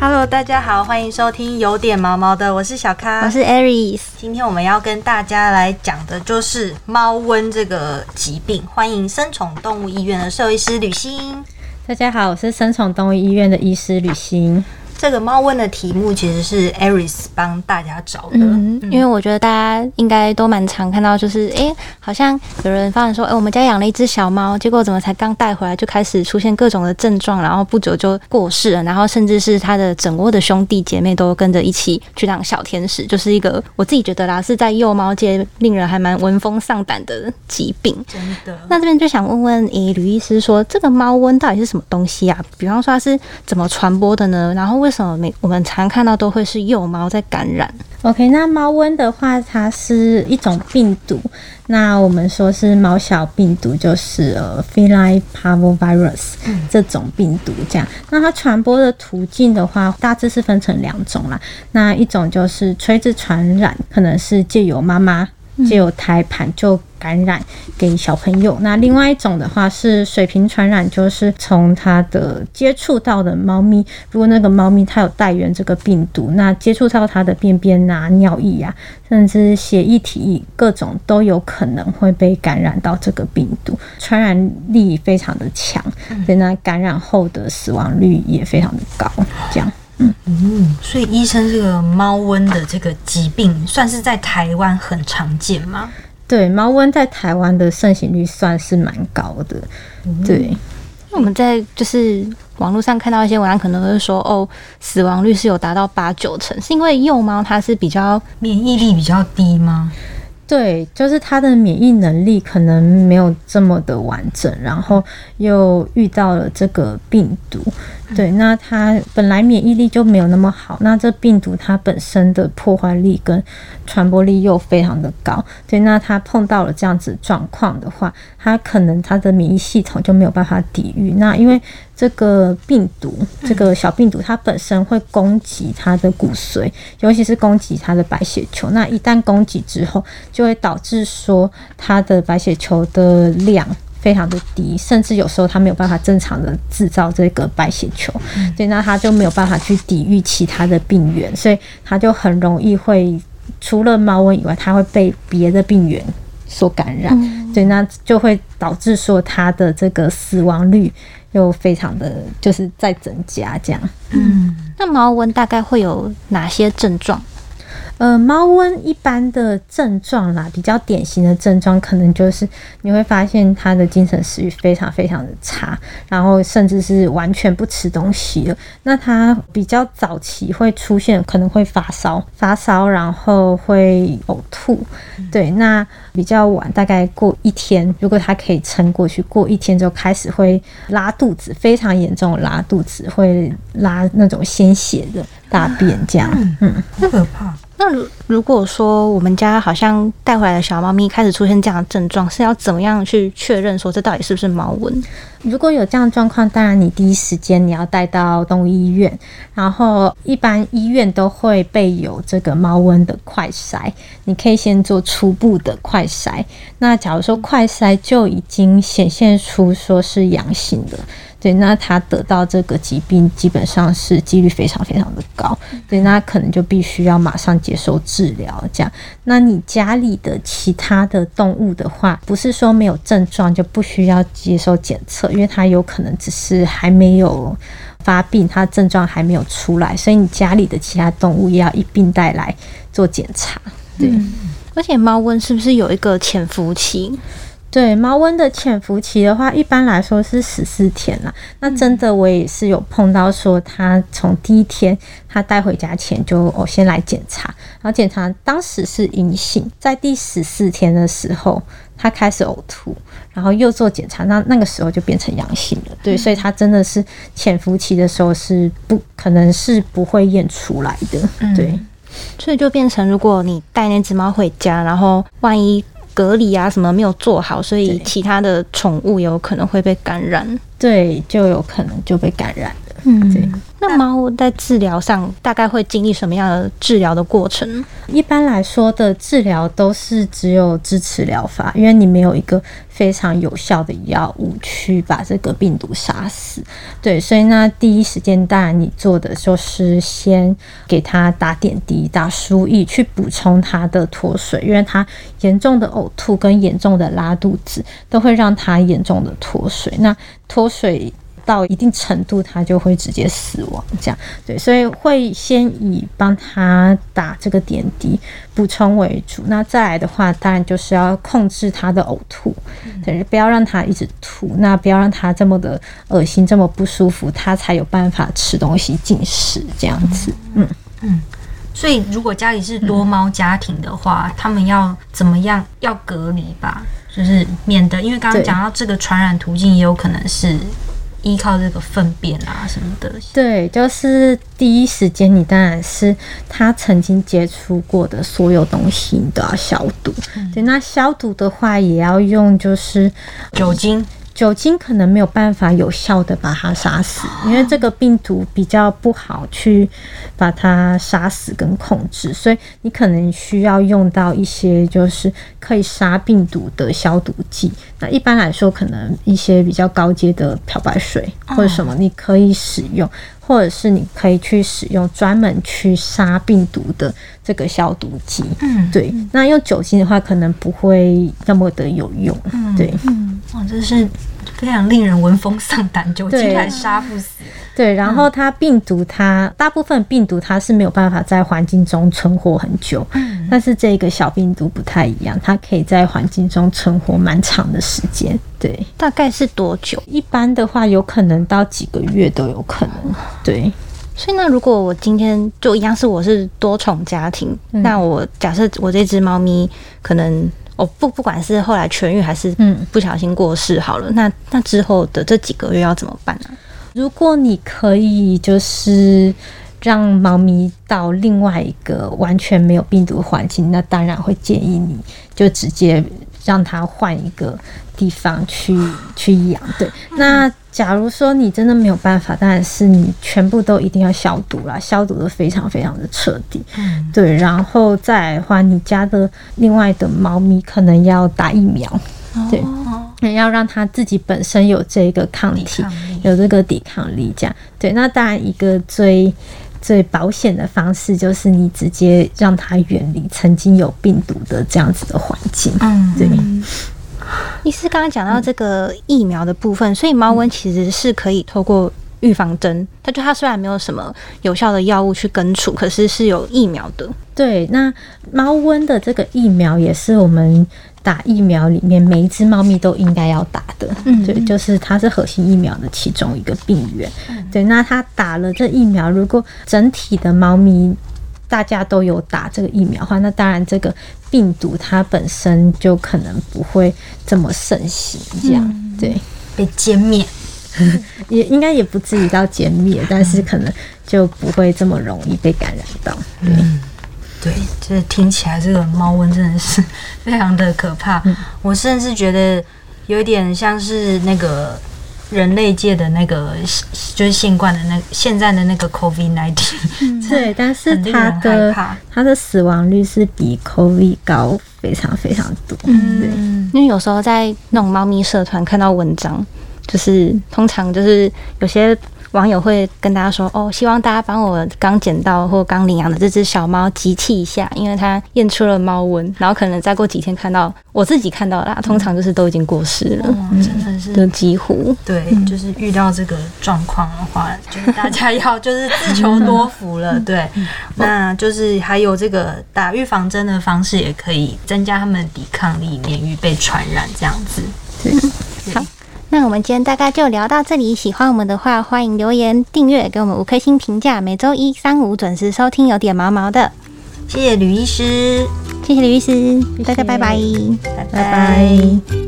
Hello，大家好，欢迎收听有点毛毛的，我是小咖，我是 Aries。今天我们要跟大家来讲的就是猫瘟这个疾病。欢迎生宠动物医院的兽医师吕欣。大家好，我是生宠动物医院的医师吕欣。这个猫瘟的题目其实是 Aris 帮大家找的，嗯，因为我觉得大家应该都蛮常看到，就是哎，好像有人发现说，哎，我们家养了一只小猫，结果怎么才刚带回来就开始出现各种的症状，然后不久就过世了，然后甚至是它的整窝的兄弟姐妹都跟着一起去当小天使，就是一个我自己觉得啦，是在幼猫界令人还蛮闻风丧胆的疾病。真的。那这边就想问问，诶，吕医师说，这个猫瘟到底是什么东西啊？比方说它是怎么传播的呢？然后为什么每我们常看到都会是幼猫在感染？OK，那猫瘟的话，它是一种病毒。那我们说是猫小病毒，就是呃，feline parvovirus 这种病毒这样。那它传播的途径的话，大致是分成两种啦。那一种就是垂直传染，可能是借由妈妈。就有胎盘就感染给小朋友。那另外一种的话是水平传染，就是从它的接触到的猫咪，如果那个猫咪它有带源这个病毒，那接触到它的便便啊、尿液啊，甚至血液、体液各种都有可能会被感染到这个病毒，传染力非常的强，所以呢，感染后的死亡率也非常的高。这样。嗯，所以医生，这个猫瘟的这个疾病算是在台湾很常见吗？对，猫瘟在台湾的盛行率算是蛮高的。对，那我们在就是网络上看到一些文章，可能会说哦，死亡率是有达到八九成，是因为幼猫它是比较免疫力比较低吗？对，就是它的免疫能力可能没有这么的完整，然后又遇到了这个病毒，对，那它本来免疫力就没有那么好，那这病毒它本身的破坏力跟传播力又非常的高，对，那它碰到了这样子状况的话，它可能它的免疫系统就没有办法抵御，那因为。这个病毒，这个小病毒，它本身会攻击它的骨髓，尤其是攻击它的白血球。那一旦攻击之后，就会导致说它的白血球的量非常的低，甚至有时候它没有办法正常的制造这个白血球，对，那它就没有办法去抵御其他的病原，所以它就很容易会除了猫瘟以外，它会被别的病原所感染，对，那就会导致说它的这个死亡率。又非常的就是在增加这样，嗯，那猫瘟大概会有哪些症状？呃，猫瘟一般的症状啦，比较典型的症状，可能就是你会发现它的精神食欲非常非常的差，然后甚至是完全不吃东西了。那它比较早期会出现，可能会发烧，发烧然后会呕吐，对。那比较晚，大概过一天，如果它可以撑过去，过一天就开始会拉肚子，非常严重拉肚子，会拉那种鲜血的大便这样，嗯，不可怕。那如如果说我们家好像带回来的小猫咪开始出现这样的症状，是要怎么样去确认说这到底是不是猫瘟？如果有这样的状况，当然你第一时间你要带到动物医院，然后一般医院都会备有这个猫瘟的快筛，你可以先做初步的快筛。那假如说快筛就已经显现出说是阳性的。对，那他得到这个疾病基本上是几率非常非常的高，对，那可能就必须要马上接受治疗。这样，那你家里的其他的动物的话，不是说没有症状就不需要接受检测，因为它有可能只是还没有发病，它症状还没有出来，所以你家里的其他动物也要一并带来做检查。对，而且猫瘟是不是有一个潜伏期？对猫瘟的潜伏期的话，一般来说是十四天啦。那真的我也是有碰到说，他从第一天他带回家前就我先来检查，然后检查当时是阴性，在第十四天的时候他开始呕吐，然后又做检查，那那个时候就变成阳性了。对，所以他真的是潜伏期的时候是不可能是不会验出来的。对，所以就变成如果你带那只猫回家，然后万一。隔离啊，什么没有做好，所以其他的宠物有可能会被感染。对，就有可能就被感染了。嗯对，那猫在治疗上大概会经历什么样的治疗的过程？一般来说的治疗都是只有支持疗法，因为你没有一个非常有效的药物去把这个病毒杀死。对，所以那第一时间当然你做的就是先给它打点滴、打输液去补充它的脱水，因为它严重的呕吐跟严重的拉肚子都会让它严重的脱水。那脱水到一定程度，他就会直接死亡。这样对，所以会先以帮他打这个点滴补充为主。那再来的话，当然就是要控制他的呕吐，对，不要让他一直吐，那不要让他这么的恶心，这么不舒服，他才有办法吃东西进食这样子。嗯嗯，所以如果家里是多猫家庭的话，他们要怎么样？要隔离吧，就是免得因为刚刚讲到这个传染途径，也有可能是依靠这个粪便啊什么的。对，就是第一时间你当然是他曾经接触过的所有东西，你都要消毒。对，那消毒的话也要用就是酒精，酒精可能没有办法有效的把它杀死，因为这个病毒比较不好去把它杀死跟控制，所以你可能需要用到一些就是可以杀病毒的消毒剂。那一般来说，可能一些比较高阶的漂白水或者什么，你可以使用。或者是你可以去使用专门去杀病毒的这个消毒剂，嗯，对。那用酒精的话，可能不会那么的有用，对。哇，这是非常令人闻风丧胆，酒精对还杀不死。对，然后它病毒它大部分病毒它是没有办法在环境中存活很久，嗯但是这个小病毒不太一样，它可以在环境中存活蛮长的时间。对，大概是多久？一般的话有可能到几个月都有可能。对，所以那如果我今天就一样是我是多重家庭，嗯那我假设我这只猫咪可能我不不管是后来痊愈还是嗯。不小心过世好了，那那之后的这几个月要怎么办呢、如果你可以就是让猫咪到另外一个完全没有病毒环境，那当然会建议你就直接让它换一个地方去去养。对，那假如说你真的没有办法，当然是你全部都一定要消毒啦，消毒的非常非常的彻底。嗯，对，然后再来的话，你家的另外的猫咪可能要打疫苗。对，要让它自己本身有这个抗体抗，有这个抵抗力，这样对。那当然，一个最最保险的方式就是你直接让它远离曾经有病毒的这样子的环境。嗯，对，医师刚刚讲到这个疫苗的部分，所以猫瘟其实是可以透过预防针，它就它虽然没有什么有效的药物去根除，可是是有疫苗的。对。那猫瘟的这个疫苗也是我们打疫苗里面每一只猫咪都应该要打的。嗯对，就是它是核心疫苗的其中一个病源。对，那它打了这疫苗，如果整体的猫咪大家都有打这个疫苗的话，那当然这个病毒它本身就可能不会这么盛行。这样，对，被歼灭。也应该也不至于到歼灭，但是可能就不会这么容易被感染到。对，对，就是听起来这个猫瘟真的是 非常的可怕。我甚至觉得有一点像是那个人类界的那个，就是新冠的那现在的那个 COVID nineteen。对，但是它害的怕它的死亡率是比 COVID 高非常非常多。对。嗯，因为有时候在那种猫咪社团看到文章，就是通常就是有些网友会跟大家说，哦，希望大家帮我刚捡到或刚领养的这只小猫集气一下，因为它验出了猫瘟，然后可能再过几天看到我自己看到啦，通常就是都已经过世了，嗯，真的是。就几乎。对，就是遇到这个状况的话，就是大家要就是自求多福了。对，那就是还有这个打预防针的方式，也可以增加他们的抵抗力，免于被传染这样子。好，那我们今天大概就聊到这里。喜欢我们的话，欢迎留言、订阅，给我们五颗星评价。每周一、三、五准时收听，有点毛毛的。谢谢吕医师，谢谢吕医师，大家拜拜。拜拜拜。